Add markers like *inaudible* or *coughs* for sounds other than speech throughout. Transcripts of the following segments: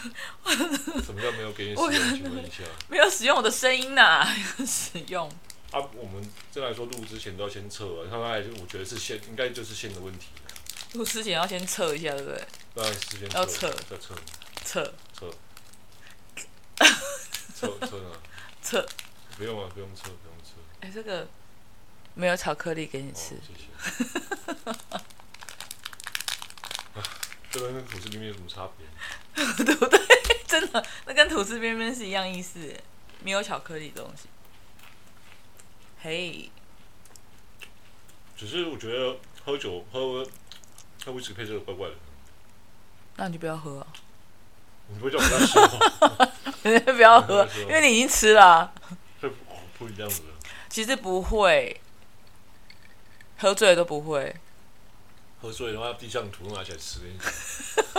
*laughs* 什么叫没有给你使用？请问一下，*laughs* 没有使用我的声音呐、啊？*laughs* 使用啊？我们正来说录之前都要先测啊，他刚才我觉得是线，应该就是线的问题。录之前要先测一下，对不对？当然是先要测，要测，测，测，测测？不用啊，不用测，不用测。哎、欸，这个没有巧克力给你吃，哦、谢谢。这跟吐司边边有什么差别？*laughs* 对不对？*laughs* 真的，那跟吐司边边是一样意思，没有巧克力的东西。嘿、hey，只是我觉得喝酒喝喝威士忌配这个怪怪的。那你就不要喝啊！*laughs* 你不会叫我不要吃吗？不要喝，因为你已经吃了、啊。会不会这样子？其实不会，喝醉了都不会。喝醉的话，地上土拿起来吃，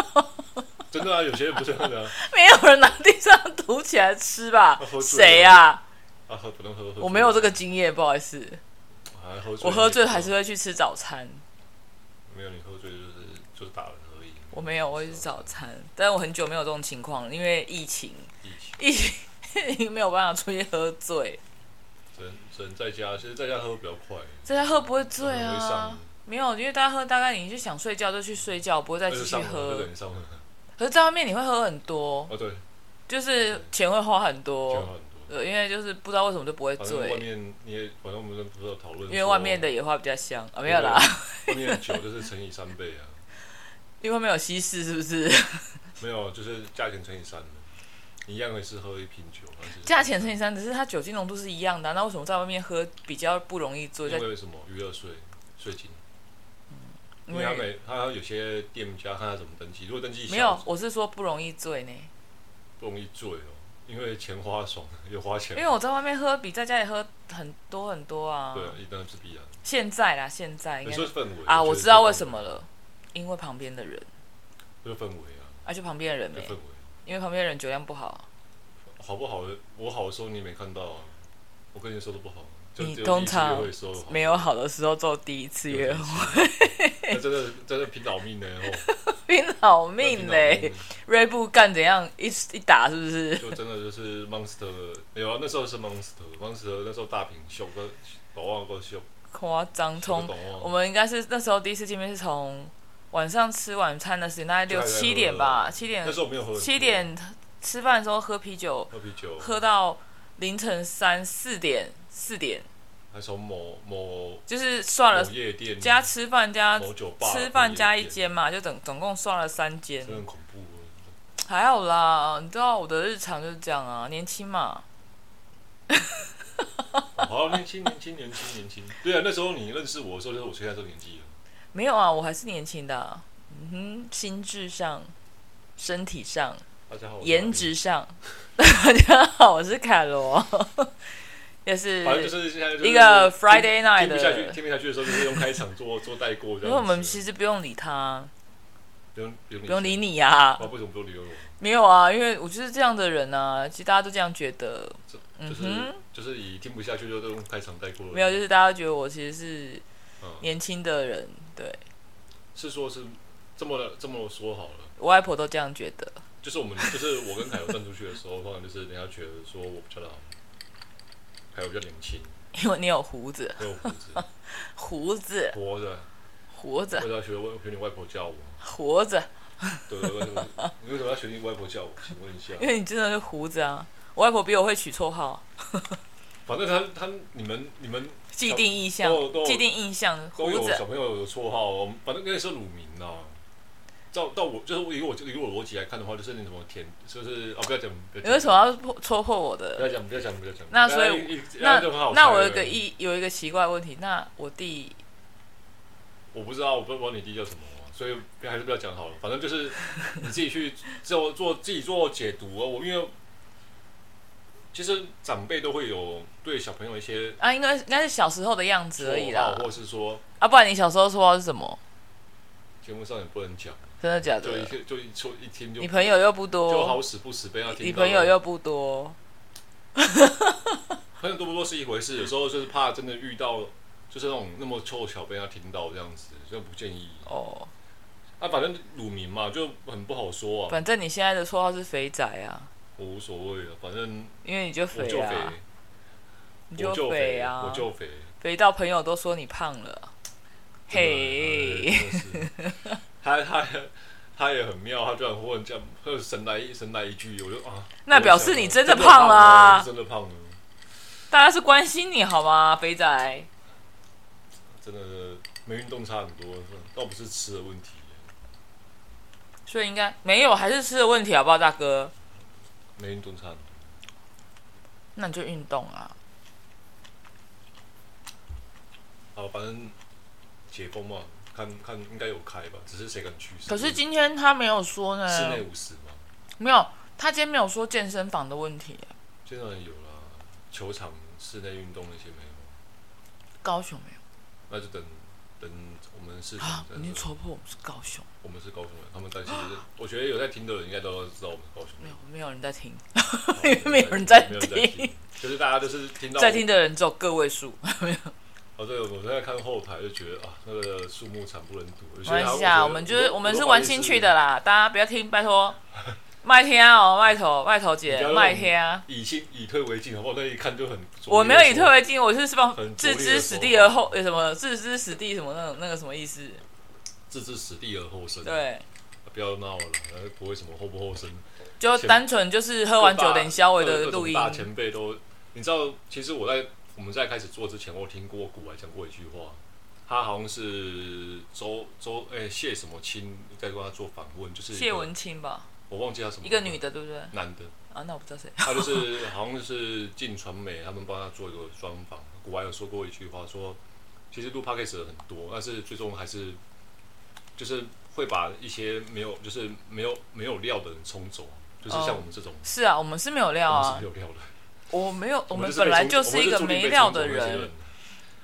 *laughs* 真的啊！有些人不是这样的、啊，没有人拿地上土起来吃吧？*laughs* 谁呀？啊，喝不能喝，喝。我没有这个经验，不好意思。喝我喝醉还是会去吃早餐。没有，你喝醉就是就是打人而已。我没有，我会吃早餐，但是我很久没有这种情况了，因为疫情，疫情，疫情 *laughs* 没有办法出去喝醉。只能只能在家，其实在家喝比较快。在家喝不会醉啊。没有，因为大家喝大概你就想睡觉就去睡觉，不会再继续喝。可是在外面你会喝很多。哦，对，就是钱会花很多。对，因为就是不知道为什么就不会醉。外面你也，反正我们不是有讨论。因为外面的野花比较香啊，没有啦。外面的酒就是乘以三倍啊。*laughs* 因为没有稀释，是不是？*laughs* 没有，就是价钱乘以三的，一样也是喝一瓶酒。价钱乘以三，只是它酒精浓度是一样的啊，那为什么在外面喝比较不容易醉？因为什么？娱乐税税金。因为他每他有些店家看他怎么登记，如果登记没有，我是说不容易醉呢。不容易醉哦，因为钱花爽，又花钱。因为我在外面喝比在家里喝很多很多啊。对啊，一般是必然。现在啦，现在应该是氛围啊，我知道为什么了，因为旁边的人。这个氛围啊。而且旁边的人没。氛围。因为旁边的人酒量不好。好不好？我好的时候你没看到啊，我跟你说的不好。你通常没有好的时候做第一次约会，*laughs* 那真的真的拼老命呢！*laughs* 拼老命嘞！锐步干怎样一一打是不是？就真的就是 monster，没有啊，那时候是 monster，monster 那时候大屏秀个宝旺够秀，夸张！从我们应该是那时候第一次见面是从晚上吃晚餐的时间，大概六七点吧，七点那时候没有喝，七点吃饭的时候喝啤酒，喝啤酒喝到凌晨三四点。四点，还从某某就是算了夜店加吃饭加某酒吧吃饭加一间嘛，就总总共算了三间，真的很恐怖。还好啦，你知道我的日常就是这样啊，年轻嘛。*laughs* 好，年轻年轻年轻年轻。对啊，那时候你认识我的时候，就是我现在这个年纪了。没有啊，我还是年轻的啊。嗯哼，心智上、身体上、大家好，颜值上。*laughs* 大家好，我是凯罗。反正就是一个 Friday night 的。听不下去，听不下去的时候，就是用开场做做带过。因为我们其实不用理他，不用不用理你呀。为什么不用理我？没有啊，因为我就是这样的人啊。其实大家都这样觉得。嗯哼，就是以听不下去就都用开场带过。没有，就是大家觉得我其实是年轻的人，对。是说，是这么的这么说好了。我外婆都这样觉得。就是我们，就是我跟凯友站出去的时候，通常就是人家觉得说我比较老。还有比较年轻，因为你有胡子，有胡子，*laughs* 胡子，活着，活着。为什么要学学你外婆叫我？活着。对对对，你为什么要学你外婆叫我？请问一下。因为你真的是胡子啊！我外婆比我会取绰号。*laughs* 反正他他你们你们既定印象，既定印象，都有小朋友有绰号，反正跟你说乳名啊。照到我就是以我以我逻辑来看的话，就是那什么甜，就是哦不要讲，你为什么要戳破我的？不要讲，不要讲，不要讲。那所以那那我有一个一有一个奇怪问题，那我弟，我不知道，我不知道你弟叫什么，所以还是不要讲好了。反正就是你自己去做做自己做解读哦。我因为其实长辈都会有对小朋友一些啊，应该应该是小时候的样子而已啦，或是说啊，不然你小时候说是什么？节目上也不能讲。真的假的？就一就一说一听就。你朋友又不多。就好死不死被他听。你朋友又不多。朋友多不多是一回事，有时候就是怕真的遇到，就是那种那么凑巧被他听到这样子，就不建议。哦。啊，反正乳名嘛，就很不好说啊。反正你现在的绰号是肥仔啊。我无所谓了，反正因为你就肥啊，你就肥啊，我就肥，肥到朋友都说你胖了。嘿，他他他也很妙，他居然忽然这样，神来一神来一句，我就啊，那表示你真的胖了啊，真的胖了。大家是关心你好吗，肥仔？真的没运动差很多，倒不是吃的问题。所以应该没有，还是吃的问题好不好，大哥？没运动差很多，那你就运动啊。好，反正解封嘛，看看应该有开吧，只是谁敢去？可是今天他没有说呢。室内五十吗？没有，他今天没有说健身房的问题。健身房有啦，球场室内运动那些没有。高雄没有。那就等等我们事情。啊！你戳破我们是高雄。我们是高雄人，他们担心就是，我觉得有在听的人应该都知道我们是高雄人。没有，没有人在听，因 *laughs* 为没有人在听。就是大家都是听到在听的人只有个位数，没有。哦，对，我在看后台就觉得啊，那个树木惨不忍睹。没关系啊，我们就是我们是玩兴趣的啦，大家不要听，拜托。麦天哦，麦头麦头姐，麦天。以进以退为进，好不好？那一看就很。我没有以退为进，我是是帮置之死地而后，有什么置之死地什么那种那个什么意思？置之死地而后生。对。不要闹了，不会什么后不后生。就单纯就是喝完酒等消委的录音。大前辈都，你知道，其实我在我们在开始做之前，我听过古来讲过一句话，他好像是周周哎谢什么清在跟他做访问，就是谢文清吧。我忘记他什么，一个女的，对不对？男的啊，那我不知道谁。他就是 *laughs* 好像是进传媒，他们帮他做一个专访。古外有说过一句话，说其实录 podcast 的很多，但是最终还是就是会把一些没有就是没有没有料的人冲走，就是像我们这种。是啊，我们是没有料啊，没有料的。我没有，我们本来就是一个没料的人。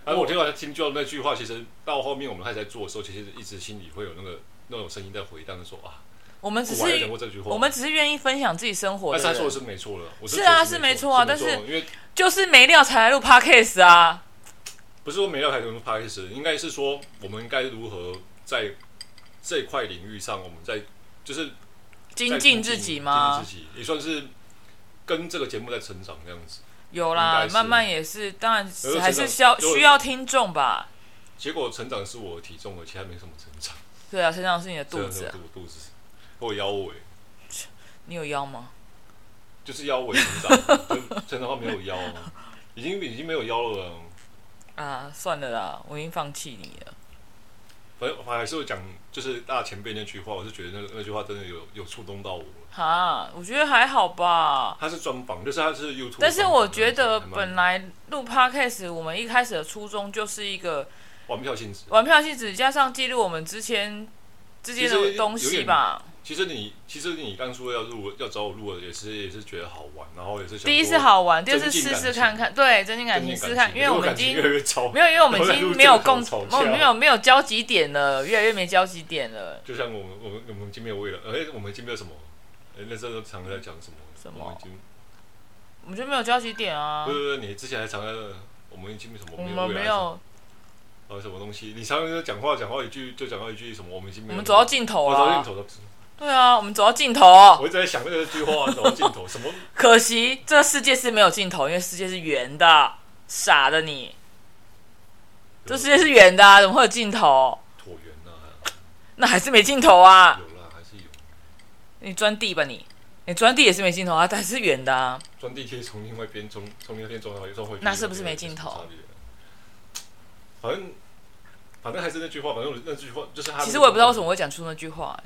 而我听到听就那句话，其实到后面我们开始在做的时候，其实一直心里会有那个那种声音在回荡，说啊。我们只是我们只是愿意分享自己生活的。他说的是没错的，是啊，是没错啊，但是因为就是没料才来录 podcast 啊。不是说没料才来录 podcast，应该是说我们应该如何在这块领域上，我们在就是精进自己吗？精进自己也算是跟这个节目在成长这样子。有啦，慢慢也是，当然还是需要需要听众吧。结果成长是我的体重，而其他没什么成长。对啊，成长是你的肚子，肚子。或腰围，你有腰吗？就是腰围成长，*laughs* 成长的话没有腰吗？已经已经没有腰了。啊，算了啦，我已经放弃你了。反正我还是会讲，就是大前辈那句话，我是觉得那那句话真的有有触动到我。哈，我觉得还好吧。他是专访，就是他是 YouTube。但是我觉得本来录 Podcast，我们一开始的初衷就是一个玩票性质，玩票性质加上记录我们之前之间的东西吧。其实你，其实你当初要录，要找我录的，也是也是觉得好玩，然后也是想第一次好玩，第二次试试看看，对，增进感情试试看，因为我们已经没有，因为我们已经没有共，没有没有没有交集点了，越来越没交集点了。就像我们我们我们已经没有为了，哎，我们已经没有什么，哎，那时候常常在讲什么？什么？我们就没有交集点啊！不是不是，你之前还常在，我们已经没什么，我们没有。呃，什么东西？你常常讲话讲话一句就讲到一句什么？我们已经没有。我们走到尽头了。走到尽头了。对啊，我们走到尽头。我一直在想那个句话，走到尽头什么？*laughs* 可惜这个世界是没有尽头，因为世界是圆的。傻的你，这世界是圆的，啊，怎么会有尽头？椭圆啊，那还是没尽头啊。你钻地吧你，你钻地也是没镜头啊，*laughs* 但是远的啊。钻地可以从另外一边，从从另外一边钻到一边回去。那是不是没镜头？反正。反正还是那句话，反正那句话就是他。其实我也不知道为什么我会讲出那句话、欸。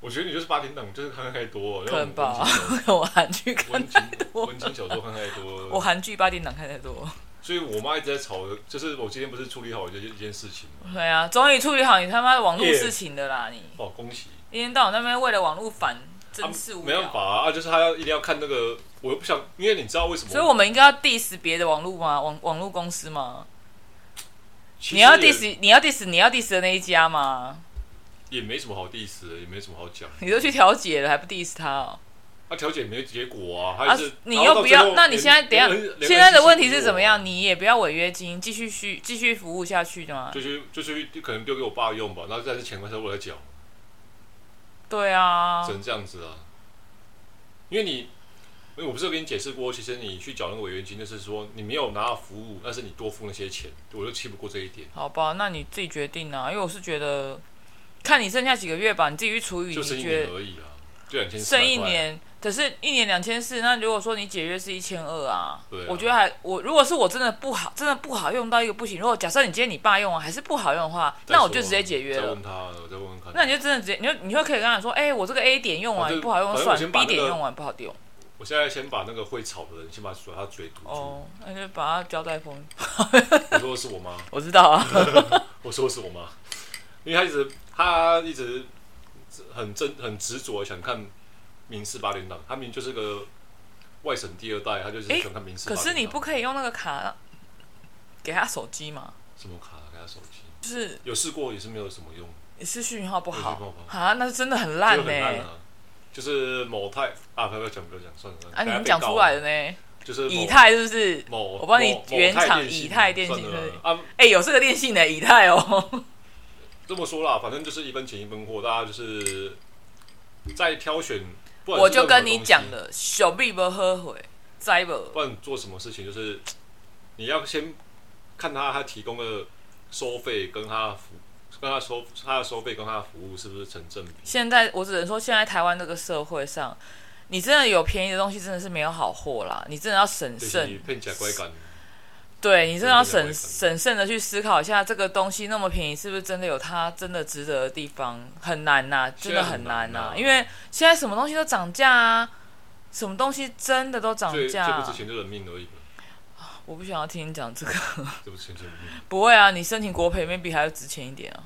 我觉得你就是八点档，就是看太多。可能吧，我 *laughs* 韩剧看太多，文青小说看太多。我韩剧八点档看太多。所以我妈一直在吵，就是我今天不是处理好一件一件事情。对啊，终于处理好你他妈的网络事情的啦！你哦，恭喜！一天到晚那边为了网络烦，真是。没办法啊，就是他要一定要看那个，我又不想，因为你知道为什么？所以我们应该要 diss 别的网络吗？网网络公司吗？你要 diss 你要 diss 你要 diss 的那一家吗？也没什么好 diss 的，也没什么好讲。你都去调解了，还不 diss 他哦？他调解没结果啊，还是、啊、你又不要？那你现在等下，现在的问题是怎么样？你也不要违约金，继续续继续服务下去的吗？就是就是可能丢给我爸用吧，然后但是钱还是我来缴。对啊，只能这样子啊。因为你，因为我不是有跟你解释过，其实你去缴那个违约金，就是说你没有拿到服务，但是你多付那些钱，我就气不过这一点。好吧，那你自己决定啊，因为我是觉得，看你剩下几个月吧，你自己去处理。就剩一年而已啊，就两千四。剩一年。可是，一年两千四，那如果说你解约是一千二啊，对啊，我觉得还我如果是我真的不好，真的不好用到一个不行。如果假设你今天你爸用完，还是不好用的话，那我就直接解约了。再问他，我再问问看。那你就真的直接，你就你就可以跟他说，哎、欸，我这个 A 点用完、啊、不好用算、那个、，B 点用完不好用。我现在先把那个会吵的人先把他嘴堵住。哦，那就把他交代封。你说的是我妈？*laughs* 我知道啊。*laughs* 我说的是我妈，因为他一直他一直很真很执着想看。民事八点档，他明明就是个外省第二代，他就是喜欢看民视。可是你不可以用那个卡给他手机吗？什么卡给他手机？就是有试过，也是没有什么用。也是讯号不好啊？那是真的很烂呢、欸。就是某泰啊，不要讲，不要讲，算了算了。啊，你们讲出来的呢？就是以太，是不是？某我帮你原厂以太电信，对啊。哎、欸，有这个电信的以太哦。这么说啦，反正就是一分钱一分货，大家就是在挑选。我就跟你讲了，小币不后悔，再不。不管做什么事情，就是你要先看他他提供的收费跟他服，跟他收他的收费跟他的服务是不是成正比。现在我只能说，现在台湾这个社会上，你真的有便宜的东西，真的是没有好货啦。你真的要审慎。对，你真的要审审慎的去思考一下，这个东西那么便宜，是不是真的有它真的值得的地方？很难呐、啊，真的很难呐、啊，因为现在什么东西都涨价啊，什么东西真的都涨价、啊。最不值钱就人命而已。我不想要听你讲这个。这不值钱就人命。*laughs* 不会啊，你申请国赔，maybe 还要值钱一点啊。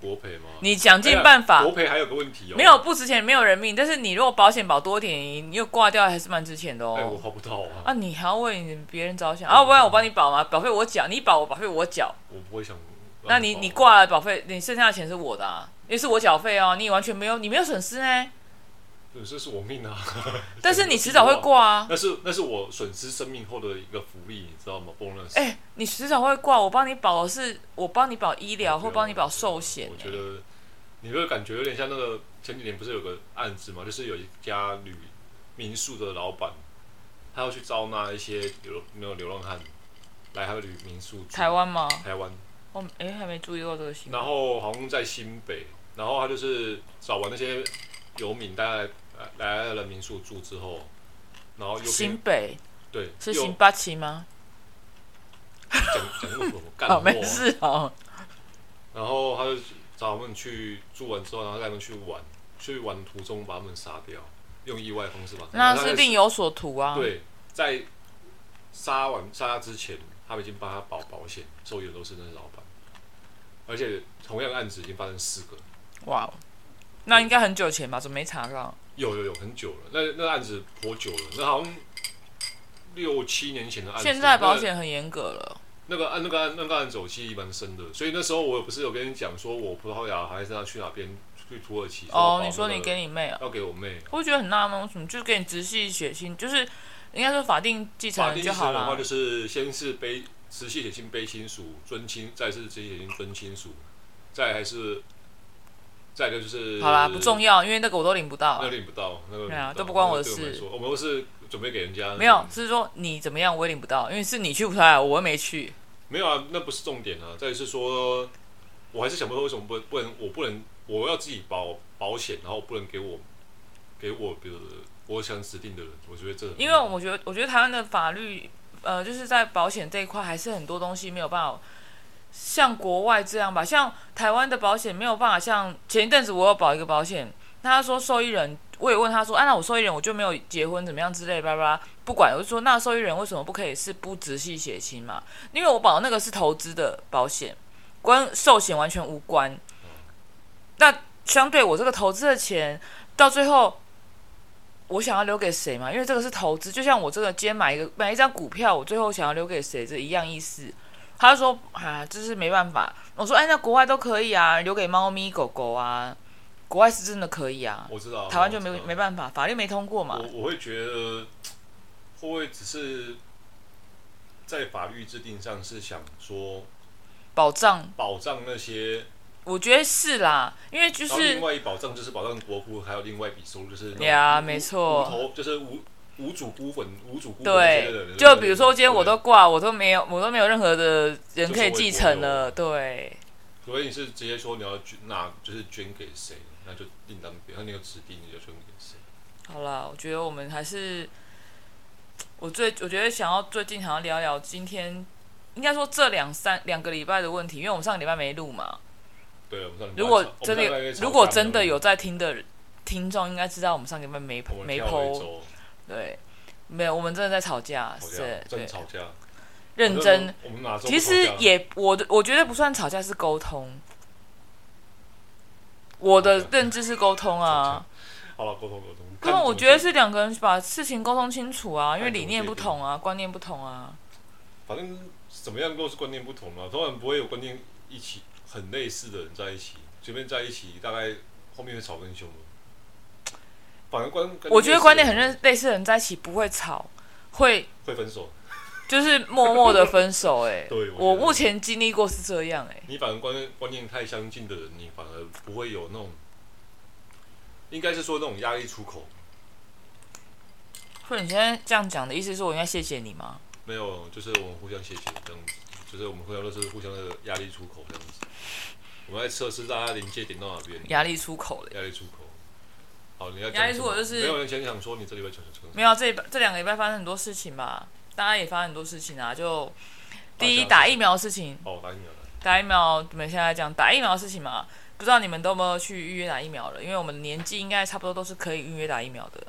国赔吗？你想尽办法。哎、国赔还有个问题哦。没有不值钱，没有人命。但是你如果保险保多点，你又挂掉，还是蛮值钱的哦。哎，我花不到啊。啊，你还要为别人着想啊？不然我帮你保吗？保费我缴，你保我保费我缴。我不会想。那你你挂了保费，你剩下的钱是我的啊，因为是我缴费哦。你完全没有，你没有损失呢。损失是我命啊！*laughs* 但是你迟早会挂啊。*laughs* 那是那是我损失生命后的一个福利，你知道吗？bonus。哎，你迟早会挂，我帮你保的是我帮你保医疗或帮你保寿险。我觉得。你会感觉有点像那个前几年不是有个案子嘛？就是有一家旅民宿的老板，他要去招纳一些流没有流浪汉来他的旅民宿。台湾吗？台湾。哦，哎，还没注意到这个新闻。然后好像在新北，然后他就是找完那些游民，大概来来了民宿住之后，然后又新北对，是新八旗吗？讲讲那么多干 *laughs* 话，没事哦。然后他就。找我们去住完之后，然后带他们去玩，去玩途中把他们杀掉，用意外方式把。那是另有所图啊。对，在杀完杀之前，他们已经帮他保保险，受益的都是那些老板。而且同样案子已经发生四个。哇，那应该很久前吧？怎么没查到？有有有，很久了。那那案子颇久了，那好像六七年前的案子。现在保险很严格了。那个案，那个案，那个案走记忆蛮深的，所以那时候我也不是有跟你讲说，我葡萄牙还是要去哪边去土耳其？哦，你说你给你妹啊？要给我妹。我会觉得很纳闷，为什么就是给你直系血亲，就是应该说法定继承人就好了。法定继承人的话，就是先是背直系血亲背亲属尊亲，再是直系血亲尊亲属，再还是再一个就是好啦，不重要，因为那个我都领不到，那个领不到，那个对啊，都不关我的事。我们都是准备给人家，没有，是说你怎么样我也领不到，因为是你去不出来，我又没去。没有啊，那不是重点啊。再是说，我还是想不通为什么不不能，我不能，我要自己保保险，然后不能给我给我比如我想指定的人。我觉得这因为我觉得，我觉得台湾的法律，呃，就是在保险这一块，还是很多东西没有办法像国外这样吧。像台湾的保险没有办法像前一阵子我有保一个保险，他说受益人。我也问他说：“啊，那我受益人我就没有结婚，怎么样之类，叭叭，不管。我就说，那受益人为什么不可以是不直系血亲嘛？因为我保的那个是投资的保险，跟寿险完全无关。那相对我这个投资的钱，到最后我想要留给谁嘛？因为这个是投资，就像我这个今天买一个买一张股票，我最后想要留给谁，这一样意思。他就说啊，这是没办法。我说，哎，那国外都可以啊，留给猫咪狗狗啊。”国外是真的可以啊。我知道，台湾就没没办法，法律没通过嘛。我我会觉得，会不会只是在法律制定上是想说保障保障那些？我觉得是啦，因为就是另外一保障就是保障国库，还有另外一笔收入就是对啊，没错，头就是无无主孤魂，无主孤魂对，就比如说今天我都挂，我都没有，我都没有任何的人可以继承了，对。所以你是直接说你要捐，那就是捐给谁，那就另当别论。那个指定你就捐给谁。好了，我觉得我们还是，我最我觉得想要最近想要聊聊今天，应该说这两三两个礼拜的问题，因为我们上个礼拜没录嘛。对，我们上礼拜如果真的如果真的有在听的听众，应该知道我们上个礼拜没没 po。对，没有，我们真的在吵架，是，真吵架。认真，其实也我的我觉得不算吵架，是沟通。我的认知是沟通啊。好了，沟通沟通。那么我觉得是两个人把事情沟通清楚啊，因为理念不同啊，观念不同啊。反正怎么样都是观念不同啊，当然不会有观念一起很类似的人在一起，随便在一起，大概后面会吵更凶。反而观，我觉得观念很认类似的人在一起不会吵，会会分手。就是默默的分手，哎，对，我目前经历过是这样，哎。你反而观观念太相近的人，你反而不会有那种，应该是说那种压力出口。或者你现在这样讲的意思是我应该谢谢你吗？没有，就是我们互相谢谢这样子，就是我们互相都是互相的压力出口这样子。我们在测试大家临界点到哪边？压力出口了。压力出口。好，你要压力出口就是没有人想想说你这礼拜讲什么？没有，这这两个礼拜发生很多事情吧。大家也发生很多事情啊，就第一打疫苗的事情。哦，打疫苗。打疫苗，我们现在讲打疫苗的事情嘛，不知道你们都有没有去预约打疫苗了？因为我们的年纪应该差不多都是可以预约打疫苗的。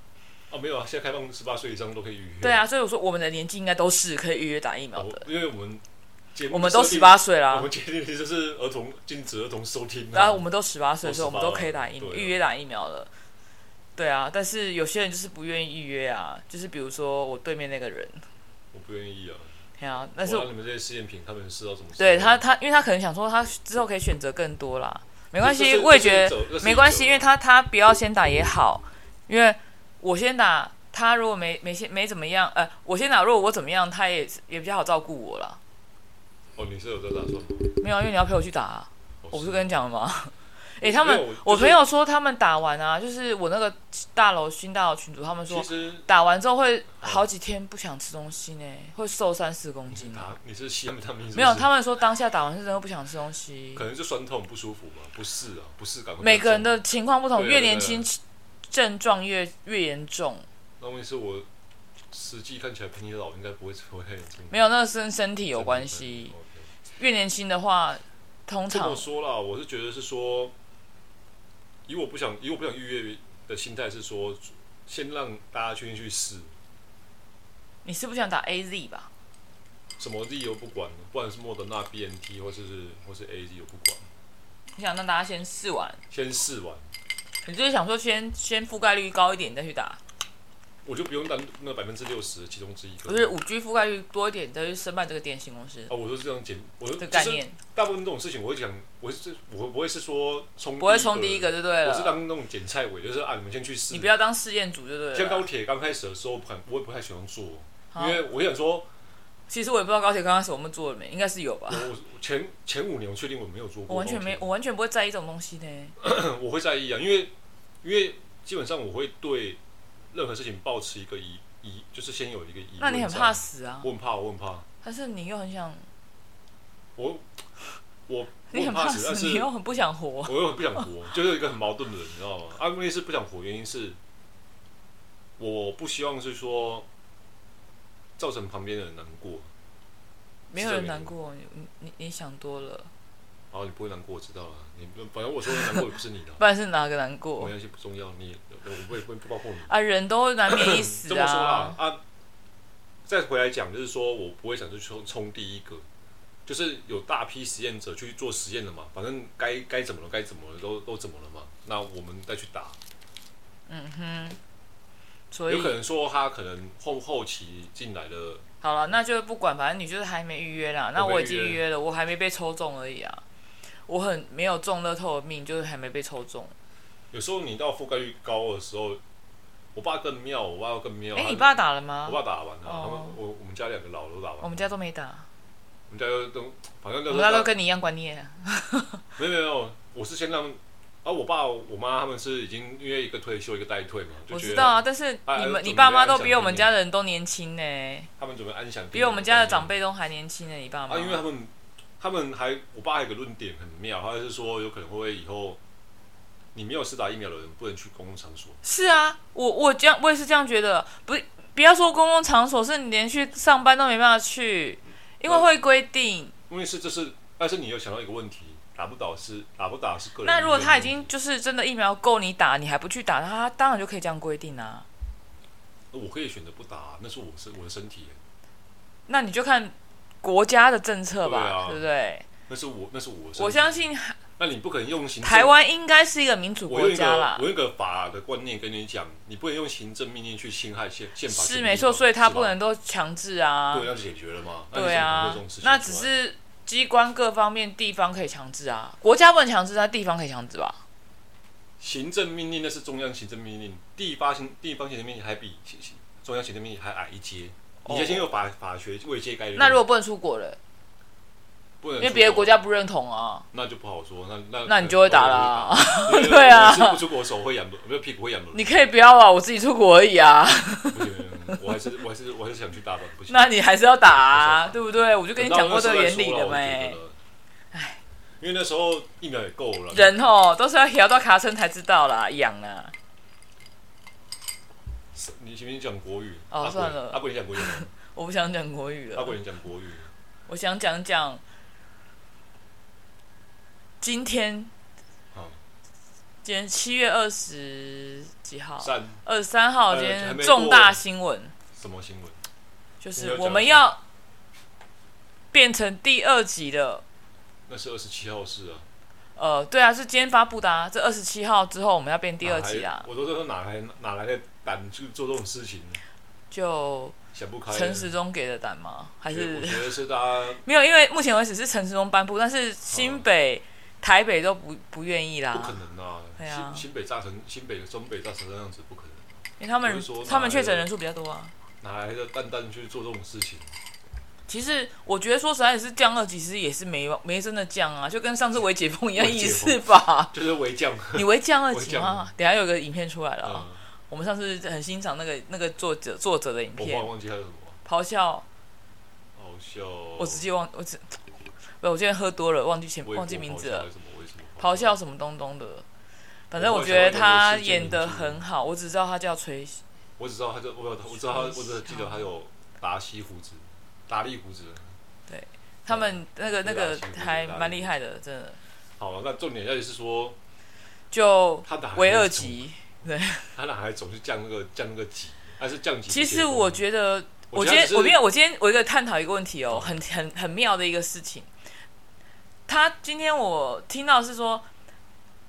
哦，没有啊，现在开放十八岁以上都可以预约。对啊，所以我说我们的年纪应该都是可以预约打疫苗的。哦、因为我们我们都十八岁啦。我们决定就是儿童禁止儿童收听。然后我们都十八岁的时候，我们都可以打疫苗，预约打疫苗了。对啊，但是有些人就是不愿意预约啊，就是比如说我对面那个人。我不愿意啊！对啊，但是我你们这些试验品，他们试到什么？对他，他因为他可能想说，他之后可以选择更多啦。没关系，我也觉得没关系，因为他他不要先打也好，因为我先打，他如果没没先没怎么样，呃，我先打，如果我怎么样，他也也比较好照顾我啦。哦，你是有在打算？没有，因为你要陪我去打啊，我不是跟你讲了吗？哎、欸，他们，就是、我朋友说他们打完啊，就是我那个大楼新大楼群主，他们说打完之后会好几天不想吃东西呢，会瘦三四公斤。啊，你是吸他们？没有，他们说当下打完是真的不想吃东西。可能是酸痛不舒服吧？不是啊，不是感。每个人的情况不同，越年轻症状越越严重。那问题是我实际看起来比你老，应该不会不会太严重。没有，那是跟身体有关系。越年轻的话，通常我说了，我是觉得是说。以我不想，以我不想预约的心态是说，先让大家去去试。你是不想打 A Z 吧？什么 Z 我不管，不管是莫德纳、B N T 或是或是 A Z 我不管。你想让大家先试完？先试完。你就是想说，先先覆盖率高一点再去打。我就不用当那百分之六十其中之一。不是五 G 覆盖率多一点，再去申办这个电信公司。哦，我说是这样简，我说的概念。大部分这种事情，我会讲，我是我不会是说冲，不会冲第一个就对了。我是当那种剪菜委，就是啊，你们先去试。你不要当试验组就对了。像高铁刚开始的时候，很我也不太喜欢做，因为我想说，其实我也不知道高铁刚开始我们做了没，应该是有吧。我前前五年我确定我没有做过。我完全没，我完全不会在意这种东西的。*clears throat* 我会在意啊，因为因为基本上我会对任何事情抱持一个疑。疑就是先有一个疑，那你很怕死啊？我很怕，我很怕。但是你又很想，我我你很怕死，但是你又很不想活。我又很不想活，就是一个很矛盾的人，你知道吗？啊，问题是不想活，原因是我不希望是说造成旁边的人难过。没有人难过，你你你想多了。好，你不会难过，我知道了。你反正我说的难过也不是你的，*laughs* 不然是哪个难过？没关系，不重要。你我不会不包括你啊，人都难免一死啊。*coughs* 这么说啊，啊，再回来讲，就是说我不会想去冲冲第一个，就是有大批实验者去做实验了嘛。反正该该怎么了，该怎么了都都怎么了嘛。那我们再去打。嗯哼。所以有可能说他可能后后期进来的。好了，那就不管，反正你就是还没预约啦。那我已经预约了，我还没被抽中而已啊。我很没有中乐透的命，就是还没被抽中。有时候你到覆盖率高的时候，我爸更妙，我爸更妙。哎、欸，你爸打了吗？我爸打完了，哦、他们我我们家两个老都打完。我们家都没打。我们家都都反正都。我们家都跟你一样观念、啊。*laughs* 没有没有，我是先让。啊，我爸我妈他们是已经因为一个退休一个待退嘛，就我知道啊，但是你们你爸妈都比我们家的人都年轻呢。他们准备安享，比我们家的长辈都还年轻呢。你爸妈啊，因为他们他们还我爸还有个论点很妙，他就是说有可能会以后你没有施打疫苗的人不能去公共场所。是啊，我我这样我也是这样觉得，不不要说公共场所，是你连去上班都没办法去，因为会规定。因为是这是，但是你有想到一个问题。打不打是打不打是个人。那如果他已经就是真的疫苗够你打，你还不去打，他当然就可以这样规定啊。我可以选择不打，那是我身我的身体。那你就看国家的政策吧，对，啊、对不对？那是我那是我。我相信。那你不可能用行政。台湾应该是一个民主国家啦。我用一个法的观念跟你讲，你不能用行政命令去侵害宪宪法。是没错，所以他不能都强制啊。对，那就解决了吗？对啊，那只是。机关各方面地方可以强制啊，国家不能强制，但地方可以强制吧？行政命令那是中央行政命令，地方行地方行政命令还比中央行政命令还矮一阶。你就先有法法学未界概念。那如果不能出国了？不能，因为别的国家不认同啊。那就不好说。那那那你就会打啦。*laughs* 对啊。不出国手会痒，没有屁股会痒。你可以不要啊，我自己出国而已啊。我还是我还是我还是想去大阪，不行。那你还是要打啊，对不对？我就跟你讲过这个原理的没？哎，因为那时候疫苗也够了。人哦，都是要摇到卡称才知道啦，痒啊。你前面讲国语哦，算了。阿贵，你讲国语。我不想讲国语了。阿贵，你讲国语。我想讲讲今天。今天七月二十几号？二十三号。今天重大新闻。什么新闻？就是我们要变成第二集的。那是二十七号是啊。呃，对啊，是今天发布的啊。这二十七号之后，我们要变第二集啊。我都说哪来哪来的胆去做这种事情？就想不开。陈时中给的胆吗？还是？我觉得是大家 *laughs* 没有，因为目前为止是陈时中颁布，但是新北。台北都不不愿意啦，不可能啊！对啊，新北炸成新北、中北炸成这样子，不可能。因为他们他们确诊人数比较多啊。哪来的蛋蛋去做这种事情？其实我觉得说实在，是降二级，其实也是没没真的降啊，就跟上次围解封一样意思吧。就是围降。你围降二级吗？*laughs* 等下有个影片出来了啊！我们上次很欣赏那个那个作者作者的影片。我忘记什么。咆哮。咆哮。我直接忘我只。不，我今天喝多了，忘记前忘记名字了。咆哮什么东东的，反正我觉得他演的很好。我只知道他叫崔。我只知道他叫我，我知道他，我只记得他有达西胡子，达利胡子。对，他们那个那个还蛮厉害的，真的。好了，那重点要是说，就为二级，对。*laughs* 他哪还总是降那个降那个级，还是降级？其实我觉得，我今天我因为我今天我一个探讨一个问题哦，很很很妙的一个事情。他今天我听到是说，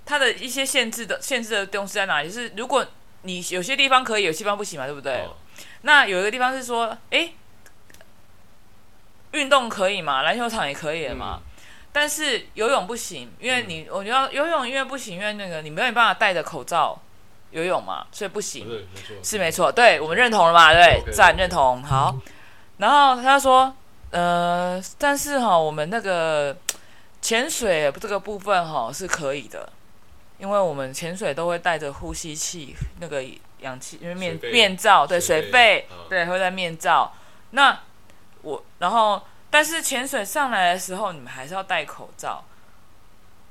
他的一些限制的限制的东西在哪里？就是如果你有些地方可以，有些地方不行嘛，对不对？哦、那有一个地方是说，哎，运动可以嘛，篮球场也可以了嘛，嗯、但是游泳不行，因为你我觉得游泳因为不行，因为那个你没有办法戴着口罩游泳嘛，所以不行。对，没错。是没错，对我们认同了嘛？对，赞认同。好，然后他说，呃，但是哈，我们那个。潜水这个部分哈是可以的，因为我们潜水都会带着呼吸器，那个氧气，因为面面罩对水肺，嗯、对会带面罩。那我然后，但是潜水上来的时候，你们还是要戴口罩。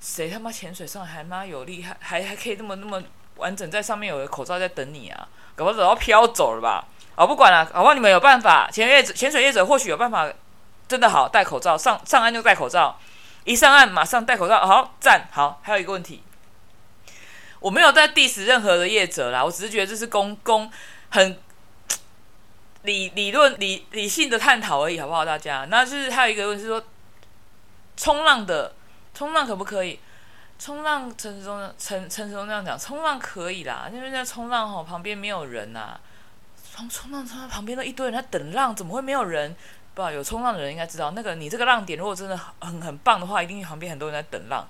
谁他妈潜水上来还妈有厉害，还还可以那么那么完整，在上面有个口罩在等你啊？搞不好要飘走了吧？我不管了，好不好？你们有办法，潜业潜水业者或许有办法，真的好戴口罩上上岸就戴口罩。一上岸马上戴口罩，好赞好。还有一个问题，我没有在 diss 任何的业者啦，我只是觉得这是公公很理理论理理性的探讨而已，好不好？大家，那就是还有一个问题是说，冲浪的冲浪可不可以？冲浪陈时中陈陈时中这样讲，冲浪可以啦，因为在冲浪吼旁边没有人呐、啊，冲冲浪冲浪旁边都一堆人在等浪，怎么会没有人？不，有冲浪的人应该知道，那个你这个浪点如果真的很很棒的话，一定旁边很多人在等浪。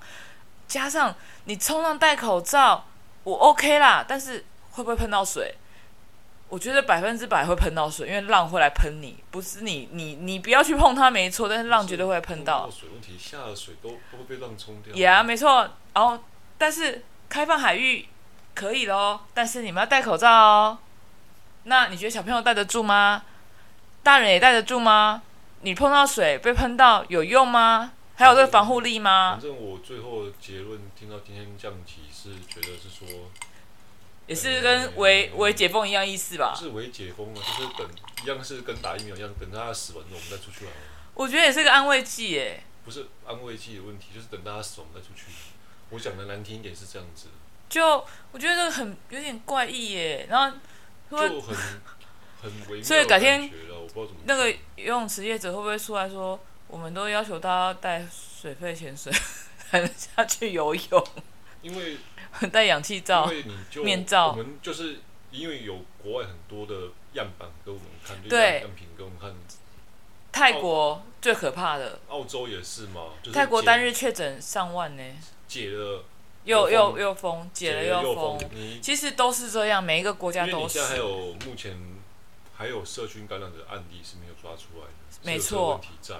加上你冲浪戴口罩，我 OK 啦，但是会不会喷到水？我觉得百分之百会喷到水，因为浪会来喷你，不是你你你不要去碰它没错，但是浪绝对会喷到。水问题，下了水都都会被浪冲掉。也啊，没错。然后，但是开放海域可以喽，但是你们要戴口罩哦。那你觉得小朋友戴得住吗？大人也戴得住吗？你碰到水被喷到有用吗？还有这个防护力吗？反正我最后的结论听到今天降级是觉得是说。也是跟为为解封一样意思吧？不是为解封啊，就是等一样是跟打疫苗一样，等大家死完了我们再出去玩。我觉得也是个安慰剂耶。不是安慰剂的问题，就是等大家死完我们再出去。我讲的难听一点是这样子。就我觉得这个很有点怪异耶，然后就很很微妙。所以改天那个游泳池业者会不会出来说，我们都要求大家带水肺潜水 *laughs* 才能下去游泳？因为。*laughs* 戴氧气罩、面罩，我们就是因为有国外很多的样板给我们看，对，样品给我们看。泰国最可怕的，澳洲也是嘛？泰国单日确诊上万呢，解了又又又封，解了又封，其实都是这样，每一个国家都是。现在还有目前还有社区感染的案例是没有抓出来的，没错。问题在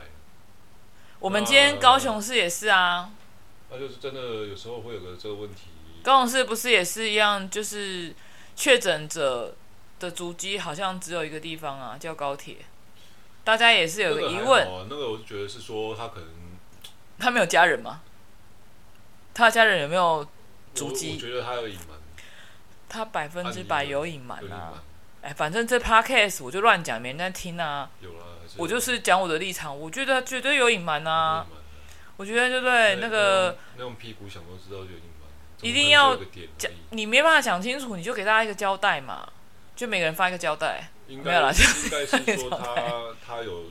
我们今天高雄市也是啊，那就是真的有时候会有个这个问题。高雄市不是也是一样，就是确诊者的足迹好像只有一个地方啊，叫高铁。大家也是有个疑问。那个，那个我是觉得是说他可能他没有家人吗？他家人有没有足迹？我觉得他有隐瞒。他百分之百有隐瞒啊！哎，反正这 podcast 我就乱讲，没人在听啊。有啦，我就是讲我的立场，我觉得绝对有隐瞒啊。我觉得对不对？那个那种屁股想都知道就。一定要讲，你没办法讲清楚，你就给大家一个交代嘛，就每个人发一个交代。应该应该是 *laughs* 说他他有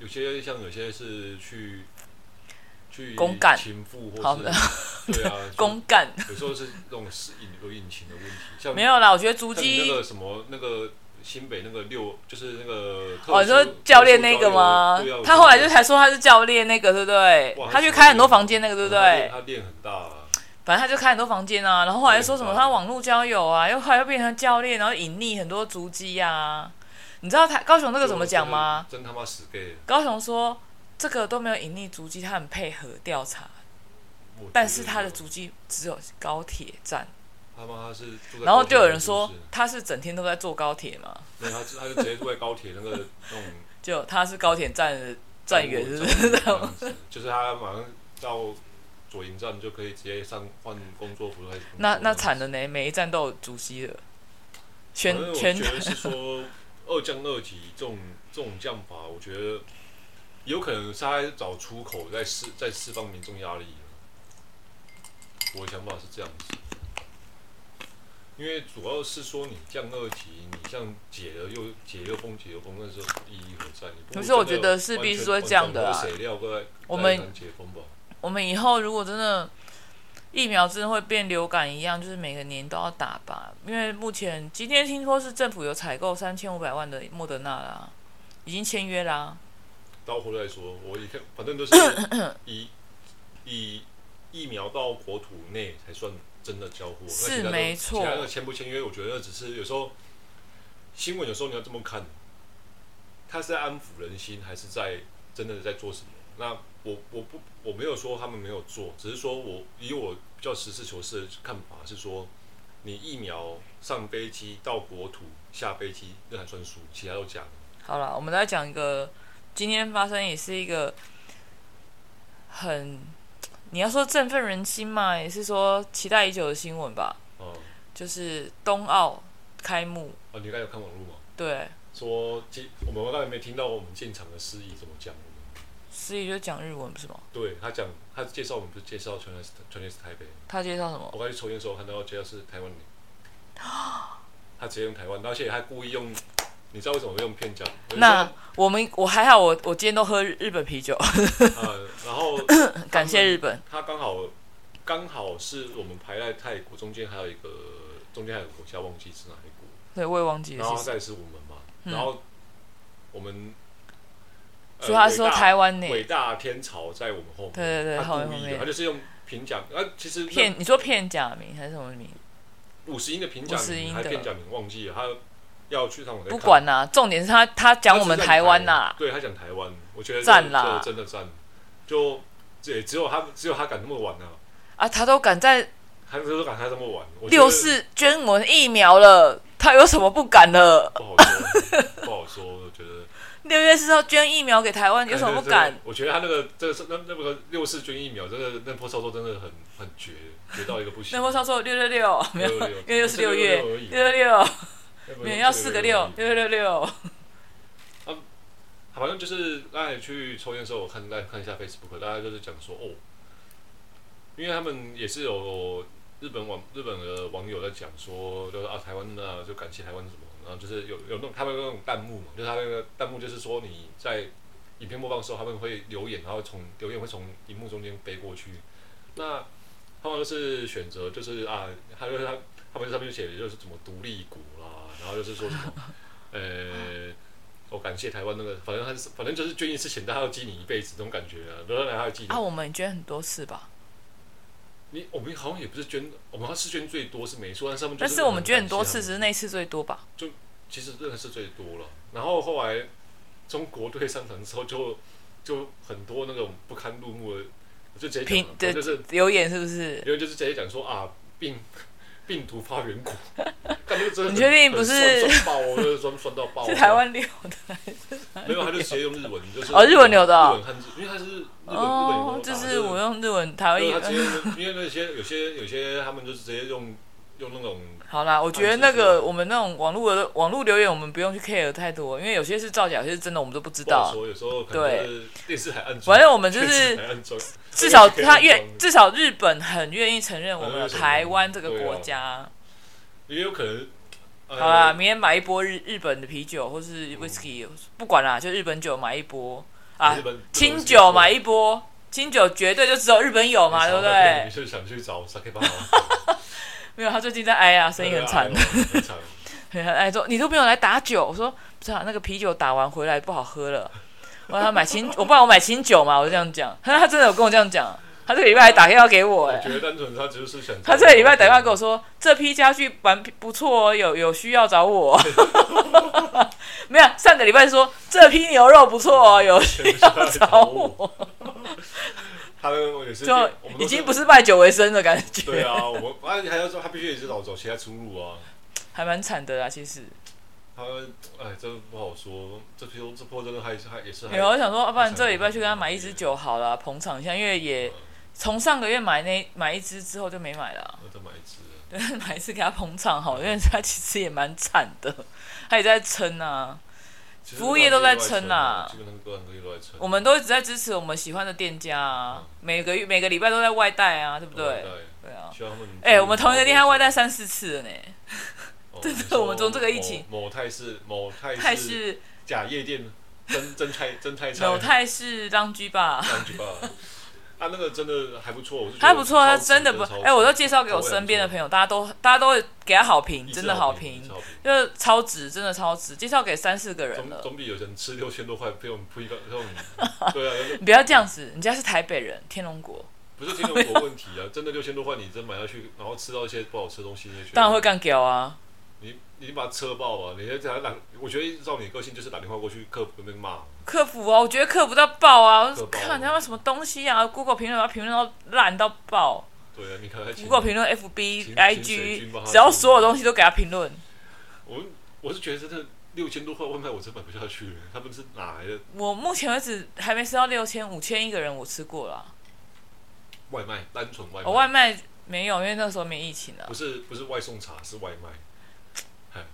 有些像有些是去去公干情妇，好的，对啊，*laughs* 公干。有时候是那种是引有引擎的问题，像没有啦，我觉得足迹那个什么那个新北那个六就是那个哦，你说教练那个吗？他后来就才说他是教练那个，对不对？他去开很多房间那个，对不对？他练很大。反正他就开很多房间啊，然后后来说什么他网络交友啊，又后来又变成教练，然后隐匿很多足迹啊。你知道他高雄那个怎么讲吗？真他妈死 gay！高雄说这个都没有隐匿足迹，他很配合调查，但是他的足迹只有高铁站。他妈他是，然后就有人说他是整天都在坐高铁嘛？对，他他就直接住在高铁那个那种，就他是高铁站的站员，是不是这样子？就是他马上到。左营站就可以直接上换工作服，还是那那惨了呢？每一站都有足迹的。全全觉得是说二降二级这种这种降法，我觉得有可能是他在找出口，在释在释放民众压力。我的想法是这样子，因为主要是说你降二级，你像解了又解又封，解又封，那时候意义何在？可是我觉得势必是会这样的啊。我们。我们以后如果真的疫苗真的会变流感一样，就是每个年都要打吧？因为目前今天听说是政府有采购三千五百万的莫德纳啦，已经签约啦。到后来说，我一看，反正都是 *coughs* 以以疫苗到国土内才算真的交货。是没错。其他的签不签约，我觉得只是有时候新闻有时候你要这么看，他是在安抚人心，还是在真的在做什么？那。我我不我没有说他们没有做，只是说我以我比较实事求是的看法是说，你疫苗上飞机到国土下飞机那还算数，其他都假的。好了，我们来讲一个今天发生也是一个很你要说振奋人心嘛，也是说期待已久的新闻吧。哦、嗯。就是冬奥开幕。哦，你刚才有看网络吗？对。说进我们刚才没听到我们进场的司仪怎么讲。司仪就讲日文不是吗？对他讲，他介绍我们不是介绍 Chinese Chinese 台北。他介绍什么？我刚去抽烟的时候看到介绍是台湾人。*gasps* 他直接用台湾，而且还故意用，你知道为什么会用片讲？那我们我还好，我我今天都喝日本啤酒。呃，然后 *coughs* 感谢日本。他刚好刚好是我们排在泰国中间，还有一个中间还有个国家忘记是哪一国。对，我也忘记了。然后再是我们嘛，嗯、然后我们。所以他说台湾呢，伟大天朝在我们后面。对对对，他故意的，他就是用平假，啊，其实片，你说片假名还是什么名？五十音的平假名还片假名忘记了，他要去上网。不管呐，重点是他他讲我们台湾呐，对他讲台湾，我觉得赞啦，真的赞，就也只有他只有他敢那么晚呢。啊，他都敢在，他都敢开这么晚。六四捐我们疫苗了，他有什么不敢的？不好说，不好说，我觉得。*laughs* 六月四号捐疫苗给台湾，有什么不敢？我觉得他那个这个是那那个六四捐疫苗，这个那波操作真的很很绝，绝到一个不行。那波操作六六六，没有，因为又是六月六六六，没有要四个六六六六。*laughs* 啊，反正就是刚才去抽烟的时候，我看大家看一下 Facebook，大家就是讲说哦，因为他们也是有日本网日本的网友在讲说，就是啊台湾呢就感谢台湾什么。然后就是有有那种他们那种弹幕嘛，就是他那个弹幕就是说你在影片播放的时候，他们会留言，然后从留言会从荧幕中间飞过去。那他们就是选择就是啊，他就是他他们上面写的就是怎么独立股啦，然后就是说什么 *laughs* 呃，我感谢台湾那个，反正他是反正就是捐一次钱，但他要记你一辈子这种感觉啊，然后他要记你。啊，我们捐很多次吧。你我们好像也不是捐，我们是捐最多是没错，但是他们但是我们捐很多次，只是那次最多吧？就其实真的是最多了。然后后来中国队上场之后就，就就很多那种不堪入目的，就直接讲，就是留言是不是？留言就是直接讲说啊，病。病毒发源国，*laughs* 你确定不是？酸爆，我就是酸酸到爆。是台湾留的，没有，他就直接用日文，就是哦，日文留的，日文汉字，因为他是日本日本就是我用日文台湾语。因为那些有些有些他们就是直接用用那种。好啦，我觉得那个我们那种网络的网络留言，我们不用去 care 太多，因为有些是造假，有些是真的，我们都不知道。有时候对电视台安装，反正我们就是。*laughs* 至少 *laughs* 他愿，至少日本很愿意承认我们台湾这个国家。也有可能。好啦，明天买一波日日本的啤酒，或是 whisky，不管啦，就日本酒买一波啊，清酒买一波，清酒绝对就只有日本有嘛，对不对？你是想去找 Sake 吧？*laughs* 没有，他最近在哀啊，声音很惨，很惨。*laughs* 很哀说你都没有来打酒，我说不是啊，那个啤酒打完回来不好喝了。我让他买清，我不然我买清酒嘛，我就这样讲。他他真的有跟我这样讲，他这个礼拜还打电话给我哎。我觉得单纯他只是想。他这个礼拜打电话跟我说，这批家具蛮不错哦，有有需要找我。*laughs* 没有，上个礼拜说这批牛肉不错哦，有需要找我。他们也是就已经不是卖酒为生的感觉。对啊，我们啊还要说他必须也是老找其他出路啊。*laughs* 还蛮惨的啦，其实。他哎，这不好说。这批这波真的还是还也是。没有，我想说，要不然这礼拜去跟他买一支酒好了，捧场一下。因为也从上个月买那买一支之后就没买了。我再买一支。对，*laughs* 买一支给他捧场好，因为他其实也蛮惨的，他也在撑啊，服务业都在撑啊。基本上各行各业都在撑。我们都一直在支持我们喜欢的店家啊，每个月每个礼拜都在外带啊，对不对？对啊。哎，我们同一个店他外带三四次了呢。真的，*laughs* 我们从这个疫情，某泰式某泰式假夜店，真真泰真泰菜，某泰式当居吧，当居吧，他那个真的还不错，还不错，他真的不，哎，我都介绍给我身边的朋友，大家都大家都会给他好评，真的好评，就是超值，真的超值，介绍给三四个人了，总比有人吃六千多块被我们铺一个，*laughs* 对啊，你不要这样子，人家是台北人，天龙国，不是天龙国问题啊，真的六千多块，你真买下去，然后吃到一些不好吃的东西，当然会干掉啊。你你把他车爆吧，你这样打，我觉得照你个性就是打电话过去客服那边骂。客服啊，我觉得客服到爆啊！爆看他们什么东西啊，Google 评论把评论到烂到爆。对啊，你看 Google 评论，FB、IG，只要所有东西都给他评论。我我是觉得真的六千多块外卖我真买不下去，他们是哪来的？我目前为止还没吃到六千、五千一个人，我吃过了。外卖，单纯外卖。我外卖没有，因为那时候没疫情啊。不是不是外送茶，是外卖。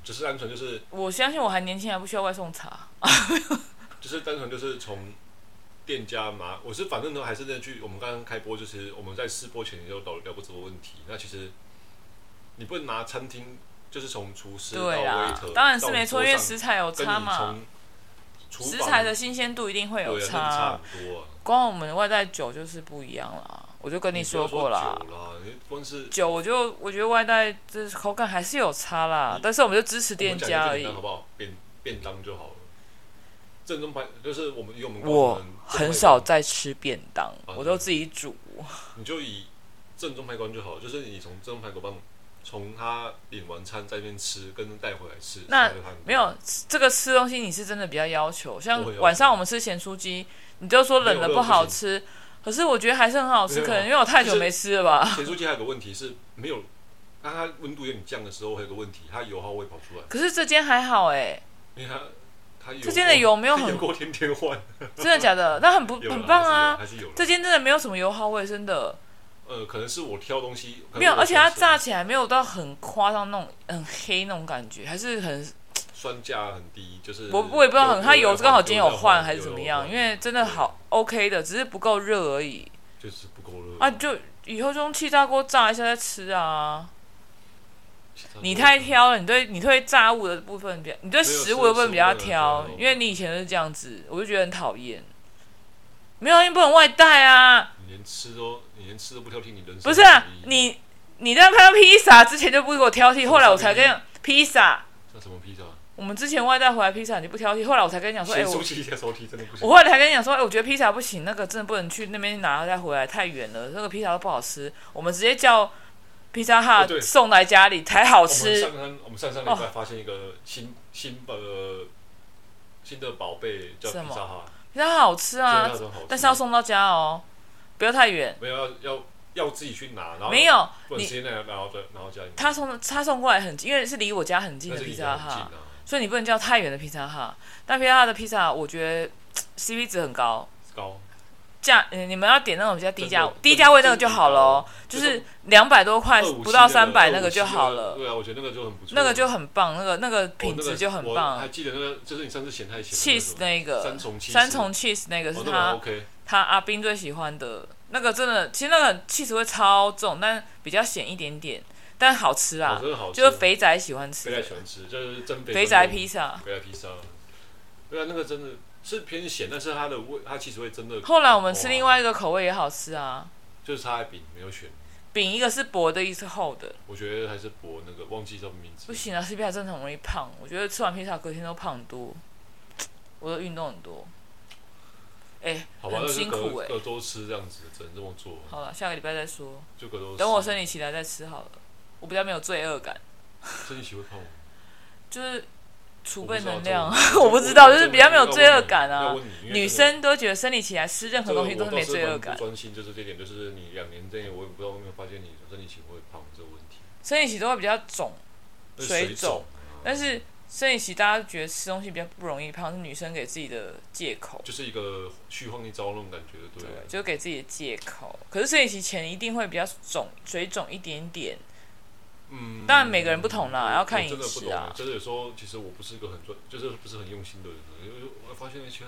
就是单纯就是，我相信我还年轻，还不需要外送茶。*laughs* 就是单纯就是从店家嘛，我是反正都还是那句，我们刚刚开播就是我们在试播前也有聊聊过这个问题。那其实你不能拿餐厅，就是从厨师到 waiter，当然是没错，因为食材有差嘛。食材的新鲜度一定会有差，差很多啊。光我们外带酒就是不一样了。我就跟你说过了，酒我就我觉得外带这口感还是有差啦，但是我们就支持店家而已。好不好？便便当就好了。正宗排就是我们以我们我很少在吃便当，我都自己煮。*laughs* 你就以正宗排骨就好，就是你从正宗排骨棒从他领完餐在那边吃，跟带回来吃。那没有这个吃东西，你是真的比较要求。像晚上我们吃咸酥鸡，你就说冷的不好吃，可是我觉得还是很好吃。可能因为我太久没吃了吧。咸酥鸡还有个问题是没有，当它温度有点降的时候，还有个问题，它油耗会跑出来。可是这间还好哎，因为它它这间的油没有很 *laughs* 过天天换，真的假的？*laughs* 那很不很棒啊，还是有这间真的没有什么油耗味，真的。呃，可能是我挑东西没有，而且它炸起来没有到很夸张那种很黑那种感觉，还是很酸价很低，就是我我也不知道很，它油刚好今天有换还是怎么样，因为真的好 OK 的，只是不够热而已，就是不够热啊，就以后就用气炸锅炸一下再吃啊。你太挑了，你对你对炸物的部分比较，你对食物的部分比较挑，因为你以前是这样子，我就觉得很讨厌。没有，你不能外带啊。你连吃都。你连吃都不挑剔，你人不是啊？你你在拍披萨之前就不给我挑剔，后来我才跟披萨。那什么披萨？我们之前外带回来披萨你不挑剔，后来我才跟你讲说，哎，我我后来才跟你讲说，哎，我觉得披萨不行，那个真的不能去那边拿再回来，太远了，那个披萨都不好吃。我们直接叫披萨哈送来家里才好吃。我们上上我们上上礼拜发现一个新新呃新的宝贝叫披萨哈，披萨哈好吃啊，但是要送到家哦。不要太远，没有要要要自己去拿，然后没有你然后然后家里他送他送过来很近，因为是离我家很近的披萨哈，所以你不能叫太远的披萨哈。但披萨哈的披萨，我觉得 *tsk* CP 值很高，高价你们要点那种比较低价低价位那个就好了，就是两百多块不到三百那个就好了。对啊，我觉得那个就很不错，那个就很棒，那个那个品质就很棒。还记得那个就是你上次嫌太咸，cheese 那个三重 cheese 三重 cheese 那个是他。他阿斌最喜欢的那个，真的，其实那个 cheese 会超重，但比较咸一点点，但好吃啊，就是肥仔喜欢吃，肥仔喜欢吃，就是真肥，肥仔披萨，肥仔披萨，对啊，那个真的是偏咸，但是它的味，它其实会真的。后来我们吃另外一个口味也好吃啊，就是它的饼没有选，饼一个是薄的，一个是厚的，我觉得还是薄那个，忘记叫名字。不行啊，吃披萨真的很容易胖，我觉得吃完披萨隔天都胖很多，*tsk* 我的运动很多。哎，欸、好吧，很辛苦哎、欸，隔周吃这样子，只能这么做。好了，下个礼拜再说。就隔周。等我生理起来再吃好了，我比较没有罪恶感。生理期会胖吗？就是储备能量，*laughs* 我不知道，就是比较没有罪恶感啊。女生都觉得生理期来吃任何东西都是没罪恶感。专心就是这点，就是你两年内我也不知道有没有发现你生理期会胖这个问题。生理期都会比较肿，水肿，但是。生理期大家觉得吃东西比较不容易胖，是女生给自己的借口，就是一个虚晃一招那种感觉，对，对，就给自己的借口。可是生理期前一定会比较肿，水肿一点点。嗯，当然每个人不同啦，要看饮食啊。真的有时候，其实我不是一个很专，就是不是很用心的人，因为我发现那些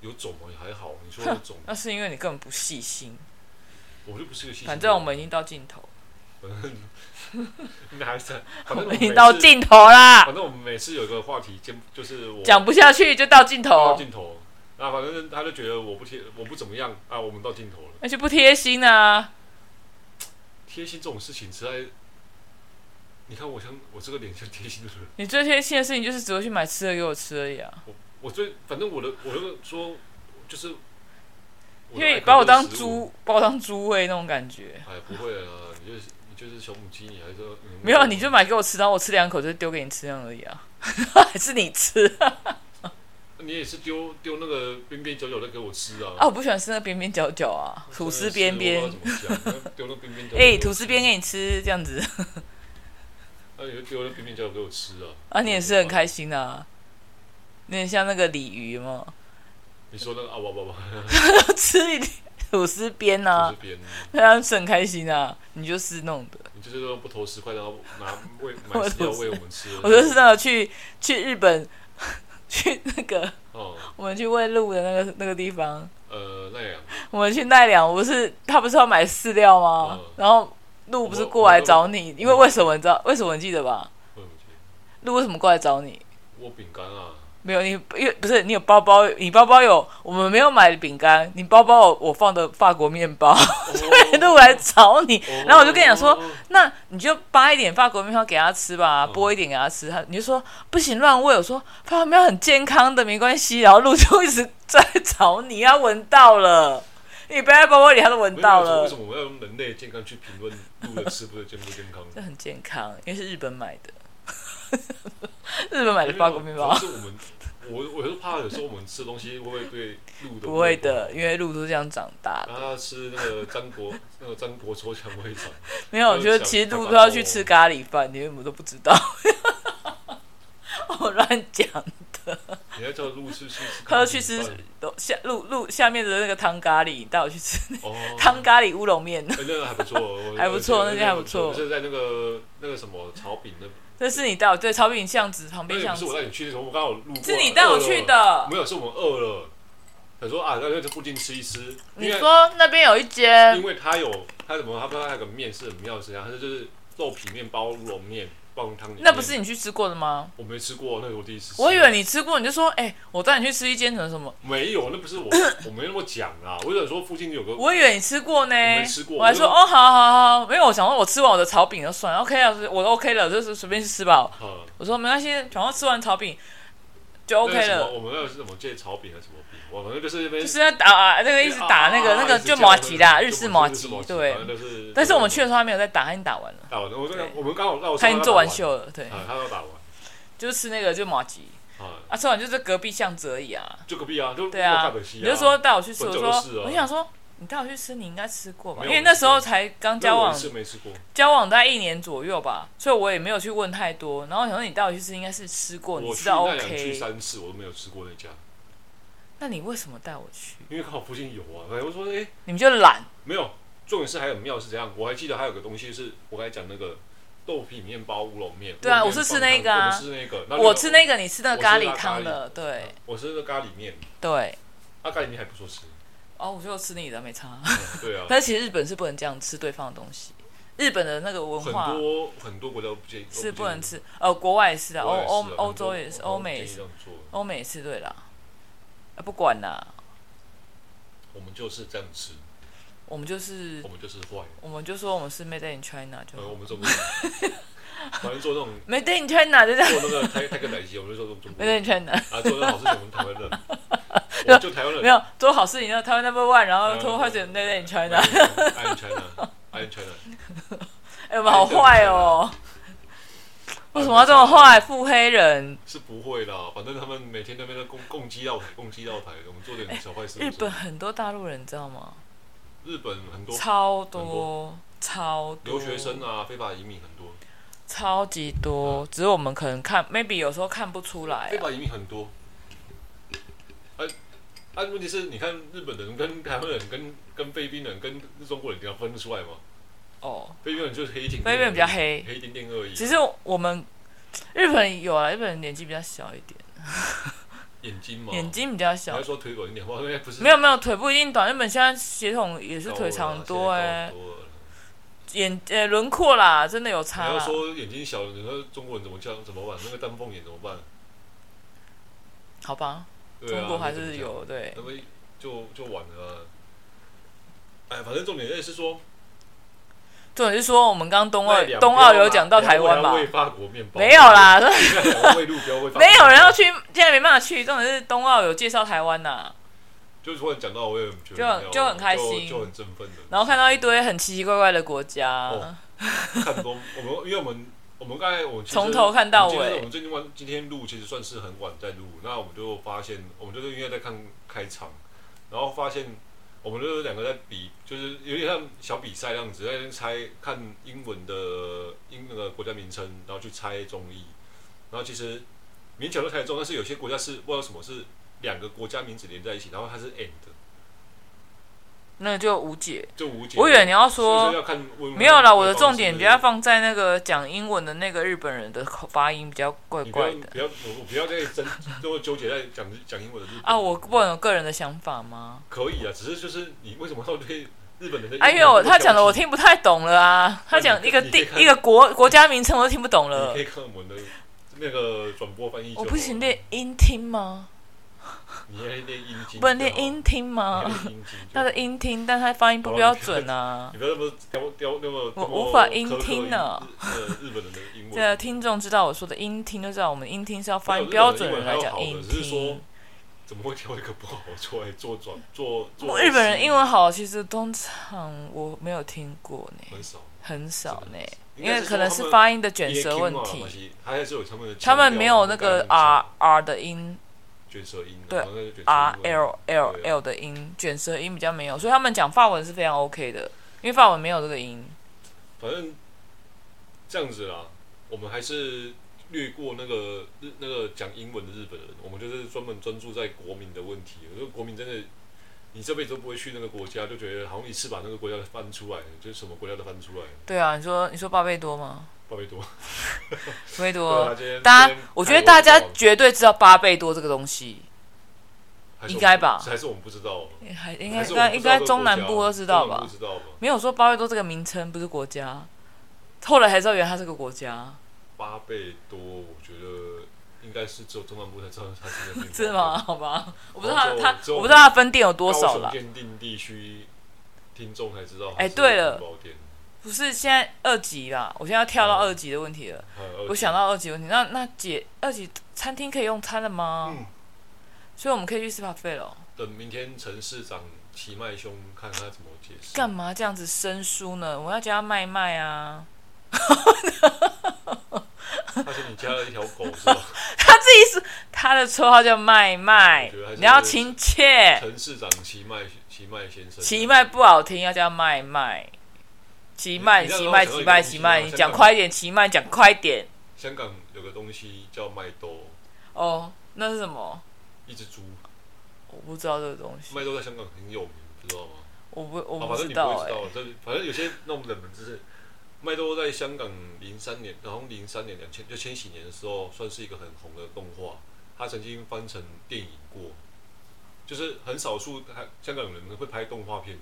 有肿吗？也还好。你说有肿，那是因为你根本不细心。我就不是个细心。反正我们已经到尽头。*laughs* 应该还是，我们已经到尽头啦。反正我们每次有一个话题，就是我讲不下去就到尽头。到尽头，那反正他就觉得我不贴，我不怎么样啊。我们到尽头了，那就不贴心啊。贴心这种事情实在，你看我像我这个脸像贴心的人。你最贴心的事情就是只会去买吃的给我吃而已啊。我我最反正我的我那个说就是，因为把我当猪，把我当猪喂那种感觉。哎，不会啊，你就是你。就是小母鸡，你还是说没有？你就买给我吃，然后我吃两口就丢给你吃这样而已啊，*laughs* 还是你吃？你也是丢丢那个边边角角的给我吃啊？啊，我不喜欢吃那边边角角啊，吐司边边。丢那边边角。哎，吐司边给你吃这样子。那你就丢那边边角角给我吃啊？啊，你也是很开心啊，有点像那个鲤鱼嘛。你说那个啊，不不不，*laughs* 吃一点。吐司边啊，他是很开心啊，你就是弄的，你就是说不投十块，然后拿喂 *laughs* 买饲料喂我们吃。我就是那个去去日本，去那个，哦，我们去喂鹿的那个那个地方。呃，奈良。我们去奈良，我不是他不是要买饲料吗？然后鹿不是过来找你，因为为什么你知道？为什么你记得吧？鹿为什么过来找你？我饼干啊。没有你，因为不是你有包包，你包包有我们没有买的饼干，你包包有我放的法国面包，所以鹿来找你。然后我就跟你讲说，那你就扒一点法国面包给他吃吧，剥一点给他吃。他你就说不行乱喂，我说法国面包很健康的，没关系。然后鹿就一直在找你，要闻到了，你背在包包里，他都闻到了。为什么我要用人类健康去评论鹿的吃不健不健康？这很健康，因为是日本买的，*laughs* 日本买的法国面包。是我们，我我是怕有时候我们吃东西会不会对鹿的？不会的，因为鹿都是这样长大的。他吃那个张国那个张国抽蔷薇肠。没有，我觉得其实鹿都要去吃咖喱饭，你为什么都不知道？*laughs* 我乱讲的。你要叫鹿去吃，他要去吃都下路路下面的那个汤咖喱，带我去吃汤咖喱乌龙面，那个还不错，*laughs* 还不错，那家还不错。是在那个那个什么炒饼那，那是你带我对炒饼巷子旁边巷子。不是我带你去的时候，我刚好路过。是你带我去的，没有，是我们饿了，他说啊，那就附近吃一吃。你说那边有一间，因为他有他什么，他不知道他有个面是很妙的，他就是肉皮面包乌龙面。那不是你去吃过的吗？我没吃过，那是我第一次吃。我以为你吃过，你就说，哎、欸，我带你去吃一间什么什么。没有，那不是我，*coughs* 我没那么讲啊。我有说附近有个。我以为你吃过呢。我没吃过。我还说，哦，好好好，没有，我想说，我吃完我的炒饼就算了，OK 了，我都 OK 了，就是随便去吃吧。嗯、我说没关系，然后吃完炒饼就 OK 了。我们那个是什么借炒饼还是什么饼？我们那个是就是要打那个一直，打那个那个就麻吉啦，日式麻吉，对。但是我们去的时候他没有在打，他已经打完了。打完了，我我们刚好他已经做完秀了，对。他都打完，就是吃那个就麻吉。啊，吃完就是隔壁巷子而已啊。就隔壁啊，就对啊。你就说带我去吃，我说我想说你带我去吃，你应该吃过吧？因为那时候才刚交往，是没吃过交往大概一年左右吧，所以我也没有去问太多。然后想说你带我去吃，应该是吃过，你知道 OK。我去三次，我都没有吃过那家。那你为什么带我去？因为刚好附近有啊。哎，我说，哎、欸，你们就懒？没有，重点是还有妙是这样。我还记得还有个东西，是我刚才讲那个豆皮面包乌龙面。对啊，我是吃那个啊。我吃那个，我吃那个，你吃那个咖喱汤的。对，我吃那个咖喱面。对，啊，咖喱面还不错吃。哦，我就吃你的，没差。嗯、对啊。*laughs* 但是其实日本是不能这样吃对方的东西。日本的那个文化，很多很多国家不建议，是不能吃。呃，国外也是啊，欧欧欧洲也是，欧美也是，欧美也是对啦。啊，不管啦。我们就是这样吃，我们就是我们就是坏，我们就说我们是 Made in China 就，我们做 *laughs* 不了，反正做那种 *laughs* Made in China 就这样，做那个泰泰国奶昔，我们就说中 Made in China，啊，做那好事情我们台湾人，就台湾人，没有做好事情，台湾 Number One，然后拖坏成 Made in China，I in China，I in China，*laughs* 哎，我们好坏哦。为什么要这么坏？腹黑人是不会啦，反正他们每天那边都共共击到台，共击到台，我们做点小坏事。日本很多大陆人，你知道吗？日本很多，超多，超多。留学生啊，非法移民很多，超级多。只是我们可能看，maybe 有时候看不出来。非法移民很多。哎，哎，问题是你看日本人跟台湾人跟跟菲律宾人跟中国人，你要分得出来吗？哦，菲律宾人就是黑一点，菲律宾比较黑，黑一点点而已。其实我们日本有啊，日本人年纪比较小一点，眼睛嘛，眼睛比较小。还说腿短一点，不是？没有没有，腿不一定短，日本现在血统也是腿长多哎。眼呃轮廓啦，真的有差。你要说眼睛小，你说中国人怎么叫怎么办？那个丹凤眼怎么办？好吧，中国还是有对。那么就就晚了。哎，反正重点也是说。重点是说，我们刚冬奥冬奥有讲到台湾嘛？没有啦，*laughs* *laughs* 没有人要去，现在没办法去。重点是冬奥有介绍台湾呐，就突然讲到，我也觉得就就很开心，就很振奋的。然后看到一堆很奇奇怪怪的国家，看多我们，因为我们我们刚才我从头看到尾，我们最近晚今天录其实算是很晚在录，那我们就发现，我们就是因为在看开场，然后发现。我们就是两个在比，就是有点像小比赛那样子，在猜看英文的英那个国家名称，然后去猜中译。然后其实勉强都猜得中，但是有些国家是不知道什么是两个国家名字连在一起，然后它是 and。那就无解，就无解。我以为你要说没有了，我的重点比较放在那个讲英文的那个日本人的口发音比较怪怪的。不要，我不要再争，就纠结在讲讲英文的日本。啊，我不能有个人的想法吗？可以啊，只是就是你为什么会对日本人的？哎呦，他讲的我听不太懂了啊！他讲一个地一个国国家名称我都听不懂了。你可以看我们的那个转播翻译。我不行练音听吗？你练音听，不能练音听吗？他的音听，但他发音不标准啊！你不要那么刁刁那么，我无法音听呢。日本人的英文。这个听众知道我说的音听，就知道我们音听是要发音标准的来讲音听。怎么会挑一个不好出来做转做做？日本人英文好，其实通常我没有听过呢，很少很少呢，因为可能是发音的卷舌问题。他们没有那个 R R 的音，卷舌音对 R L L L 的音卷舌音比较没有，所以他们讲法文是非常 OK 的，因为法文没有这个音。反正这样子啦，我们还是。略过那个日那个讲英文的日本人，我们就是专门专注在国民的问题。我说国民真的，你这辈子都不会去那个国家，就觉得好像一次把那个国家翻出来，就是什么国家都翻出来。对啊，你说你说巴贝多吗？巴贝多，*laughs* 巴贝多，大家我觉得大家绝对知道巴贝多这个东西，应该吧？还是我们不知道？还应该应该应该中南部都知道吧？没有说巴贝多这个名称不是国家，后来才知道原来它是个国家。巴贝多，我觉得应该是只有中南部才知道它是个。*laughs* 是吗？好吧，我不知道它它，我不知道它分店有多少了。限定地区听众才知道。哎，对了，不是现在二级啦，我现在要跳到二级的问题了。我想到二级问题，那那姐，二级餐厅可以用餐了吗？所以我们可以去吃 buffet 了。等明天陈市长齐麦兄看他怎么解释。干嘛这样子生疏呢？我要叫他麦麦啊。*laughs* 他说你加了一条狗是吧？*laughs* 他自己是他的绰号叫麦麦，你要亲切。陈市长齐麦齐麦先生，齐麦不好听，要叫麦麦。齐麦齐麦齐麦齐麦，你讲快一点，齐麦讲快一点。香港有个东西叫麦兜。哦，那是什么？一只猪。我不知道这个东西。麦兜在香港很有名，知道吗？我不我不知道哎。反正有些那种冷门知识。麦兜在香港零三年，然后零三年两千就千禧年的时候，算是一个很红的动画。它曾经翻成电影过，就是很少数香港人会拍动画片，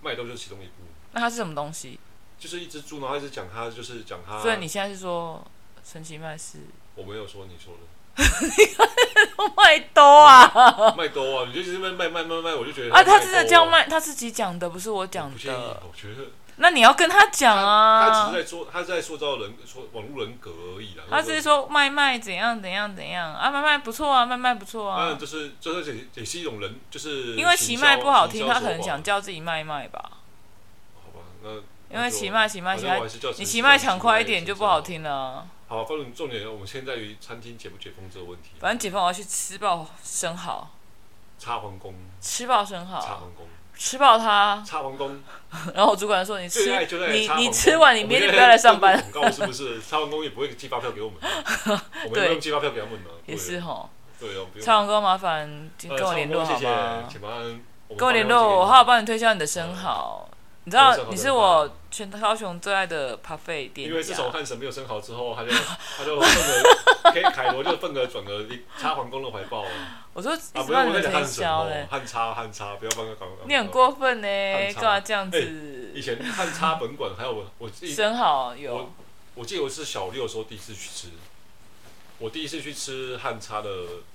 麦兜就是其中一部。那它是什么东西？就是一只猪，然后一直讲它，就是讲它。所以你现在是说神奇麦是？我没有说，你说的。麦兜啊！麦兜啊！你就直接卖卖卖卖卖，我就觉得啊，他真的叫麦，他自己讲的，不是我讲的。我觉得。那你要跟他讲啊！他只是在说，他在塑造人，说网络人格而已啦。他只是说麦麦怎样怎样怎样啊，麦麦不错啊，麦麦不错啊。嗯，就是就是也也是一种人，就是因为齐麦不好听，他可能想叫自己麦麦吧。好吧，那因为齐麦齐麦奇麦，你齐麦抢快一点就不好听了。好，反正重点我们现在于餐厅解不解封这个问题。反正解封我要去吃爆生蚝。插皇宫。吃爆生蚝。插皇宫。吃爆他，插皇宫。*laughs* 然后我主管说：“你吃，你你吃完，你明天就不要来上班。”广告是不是？*laughs* 插皇宫也不会寄发票给我们，*laughs* 我们用寄发票给他们呢。也是哈。对哦，插皇宫麻烦跟我联络好吗？跟我联络，我好好帮你推销你的生蚝。你知道你是我全高雄最爱的 buffet 店。因为自从汉神没有生蚝之后，他就 *laughs* 他就奋而，可以凯罗就份额转而插皇宫的怀抱。我说啊，不要你们推销嘞，汉插汉插，不要帮他搞。你很过分呢，干嘛这样子？以前汉插本馆还有我，我生蚝有。我记得我是小六的时候第一次去吃，我第一次去吃汉插的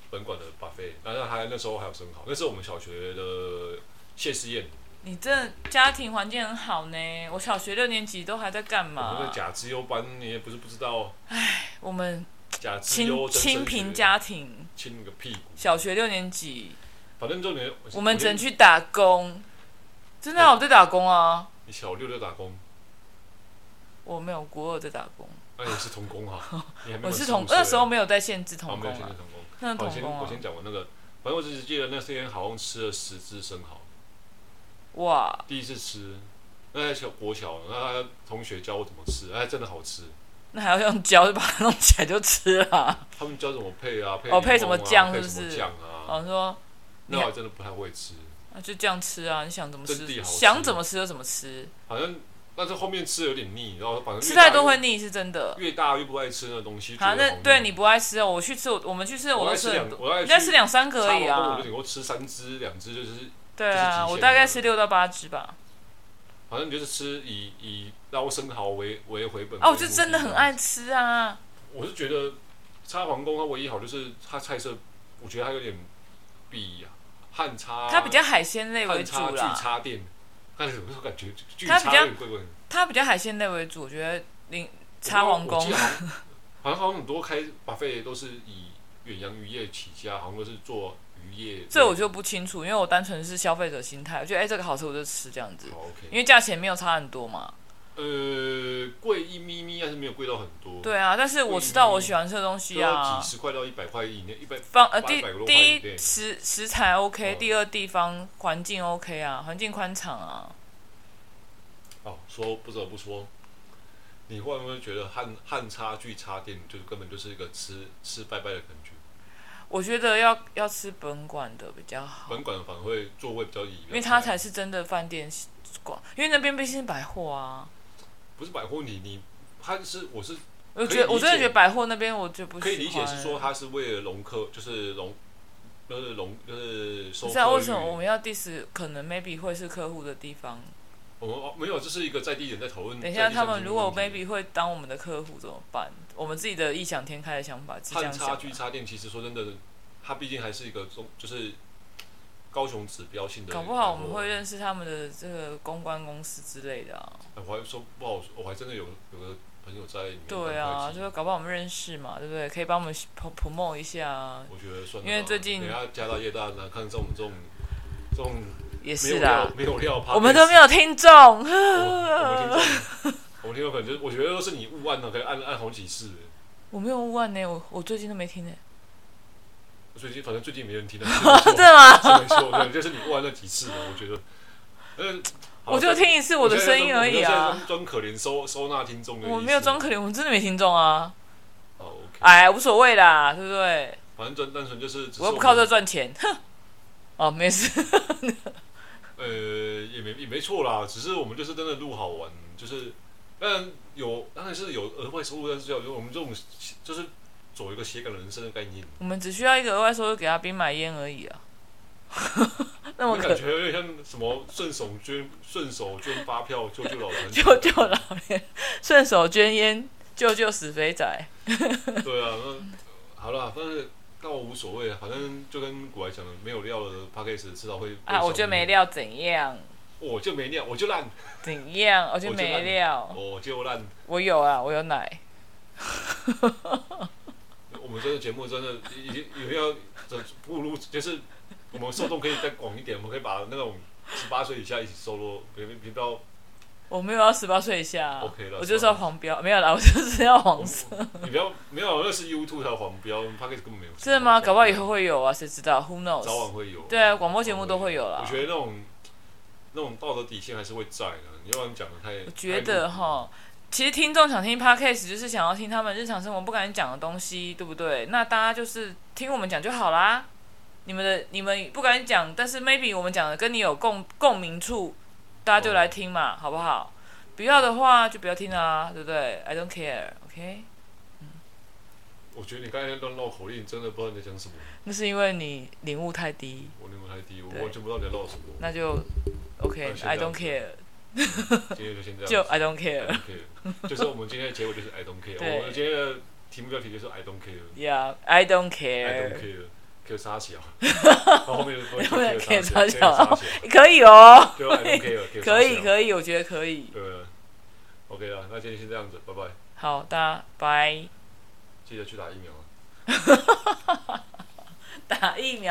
本馆的 buffet，然后还那时候还有生蚝，那是我们小学的谢师宴。你这家庭环境很好呢，我小学六年级都还在干嘛？我们的甲资优班你也不是不知道。唉，我们甲资优清贫家庭，清个屁股。小学六年级，反正就你，我们只能去打工。真的，啊我在打工啊。你小六就打工？我没有，国二在打工。那你是童工啊？*laughs* 我是童，那时候没有在限制童工啊。那童工啊。我先讲我那个，反正我只记得那天好像吃了十只生蚝。哇！第一次吃，那小国小，那他同学教我怎么吃，哎，真的好吃。那还要用胶就把它弄起来就吃了。他们教怎么配啊？配哦，配什么酱？是不是？酱啊！哦，说那我真的不太会吃。那就这样吃啊！你想怎么吃？想怎么吃就怎么吃。好像，但是后面吃有点腻，然后反正吃太多会腻，是真的。越大越不爱吃那东西。反正对你不爱吃哦，我去吃，我们去吃，我都吃两，我应该吃两三个而已啊。我就顶多吃三只，两只就是。对啊，我大概吃六到八只吧。反正你就是吃以以捞生蚝为为回本。哦，我就真的很爱吃啊！我是觉得插皇宫它唯一好就是它菜色，我觉得它有点比汉叉。它比较海鲜类为主巨叉店，但是有时候感觉它比较它比较海鲜类为主，我觉得零插皇宫。*laughs* 好像好像很多开 buffet 都是以远洋渔业起家，好像都是做渔业。这我就不清楚，因为我单纯是消费者心态，我觉得哎、欸、这个好吃我就吃这样子。因为价钱没有差很多嘛。呃，贵一咪咪，但是没有贵到很多。对啊，但是我知道我喜欢吃的东西啊。几十块到一百块以内，一百方呃第第一食食材 OK，、嗯、第二地方环境 OK 啊，环境宽敞啊。哦，说不得不说，你会不会觉得汉汉差距差店就是根本就是一个吃吃拜拜的感觉？我觉得要要吃本馆的比较好。本馆反而会座位比较椅，因为它才是真的饭店馆，因为那边毕竟是百货啊。不是百货，你你他是我是，我觉得我真的觉得百货那边我就不可以理解是说他是为了龙客，就是龙，就是龙就是收。是啊，为什么我们要 diss 可能 maybe 会是客户的地方？我们哦没有，这是一个在地人在讨论。等一下，他们如果 maybe 会当我们的客户怎么办？我们自己的异想天开的想法。汉差距插电其实说真的，它毕竟还是一个中就是。高雄指标性的，搞不好我们会认识他们的这个公关公司之类的啊。我还说不好，我还真的有有个朋友在里面。对啊，就是搞不好我们认识嘛，对不对？可以帮我们 promote 一下。我觉得算。因为最近等下家大业大，那看这种这种这种也是的，没有料，*laughs* 我们都没有听众。我们听众，我们听众可能就是，我觉得都是你误按了，可以按按好几次。我没有误按呢，我我最近都没听呢。最近反正最近没人听的，*laughs* 真的吗？没错，对，就是你问那几次了，我觉得，嗯，我就听一次我的声音而已啊。装可怜收收纳听众的，我没有装可怜，我们真的没听众啊。哦，OK，哎，无所谓啦，对不对？反正单纯就是，我又不靠这赚钱，哼。哦，没事。呃，也没也没错啦，只是我们就是真的录好玩，就是当然有，当然是有额外收入，但是要有我们这种就是。走一个斜杠人生的概念，我们只需要一个额外收入给阿兵买烟而已啊。*laughs* 那我感觉有点像什么顺手捐、顺手捐发票救救老 *laughs* 人、救救老人、顺手捐烟救救死肥仔。对啊，那好了，但是倒无所谓，反正就跟古来讲的，没有料的 p a c k a g e 迟早会啊。我就没料怎样？我就没料，我就烂。怎样？我就没料。我就烂。我有啊，我有奶。*laughs* 我们这个节目真的已经有要这步入，就是我们受众可以再广一点，我们可以把那种十八岁以下一起收录，别别到。我没有要十八岁以下，OK 了。我就是要黄标，没有啦，我就是要黄色。你不要没有，那是 YouTube 才有黄标，Podcast 根本没有。真的吗？搞不好以后会有啊，谁知道？Who knows？早晚会有。对啊，广播节目都会有啦。我觉得那种那种道德底线还是会在的，你要不然讲的太。我觉得哈。其实听众想听 podcast，就是想要听他们日常生活不敢讲的东西，对不对？那大家就是听我们讲就好啦。你们的你们不敢讲，但是 maybe 我们讲的跟你有共共鸣处，大家就来听嘛，哦、好不好？不要的话就不要听啊，对不对？I don't care，OK？、Okay? 嗯。我觉得你刚才乱绕口令，真的不知道你在讲什么。那是因为你领悟太低。我领悟太低，我完全不知道你在绕什么。那就 OK，I、okay, don't care。今天就先这样。就 I don't care。就是我们今天的结尾就是 I don't care。我们今天的题目标题就是 I don't care。Yeah，I don't care。I don't care。可以杀小。*laughs* 然后后面 *laughs* 后面可以杀小。可以哦。可以可以，我觉得可以。对。OK 了，那今天先这样子，拜拜。好的，拜。记得去打疫苗啊。*laughs* 打疫苗。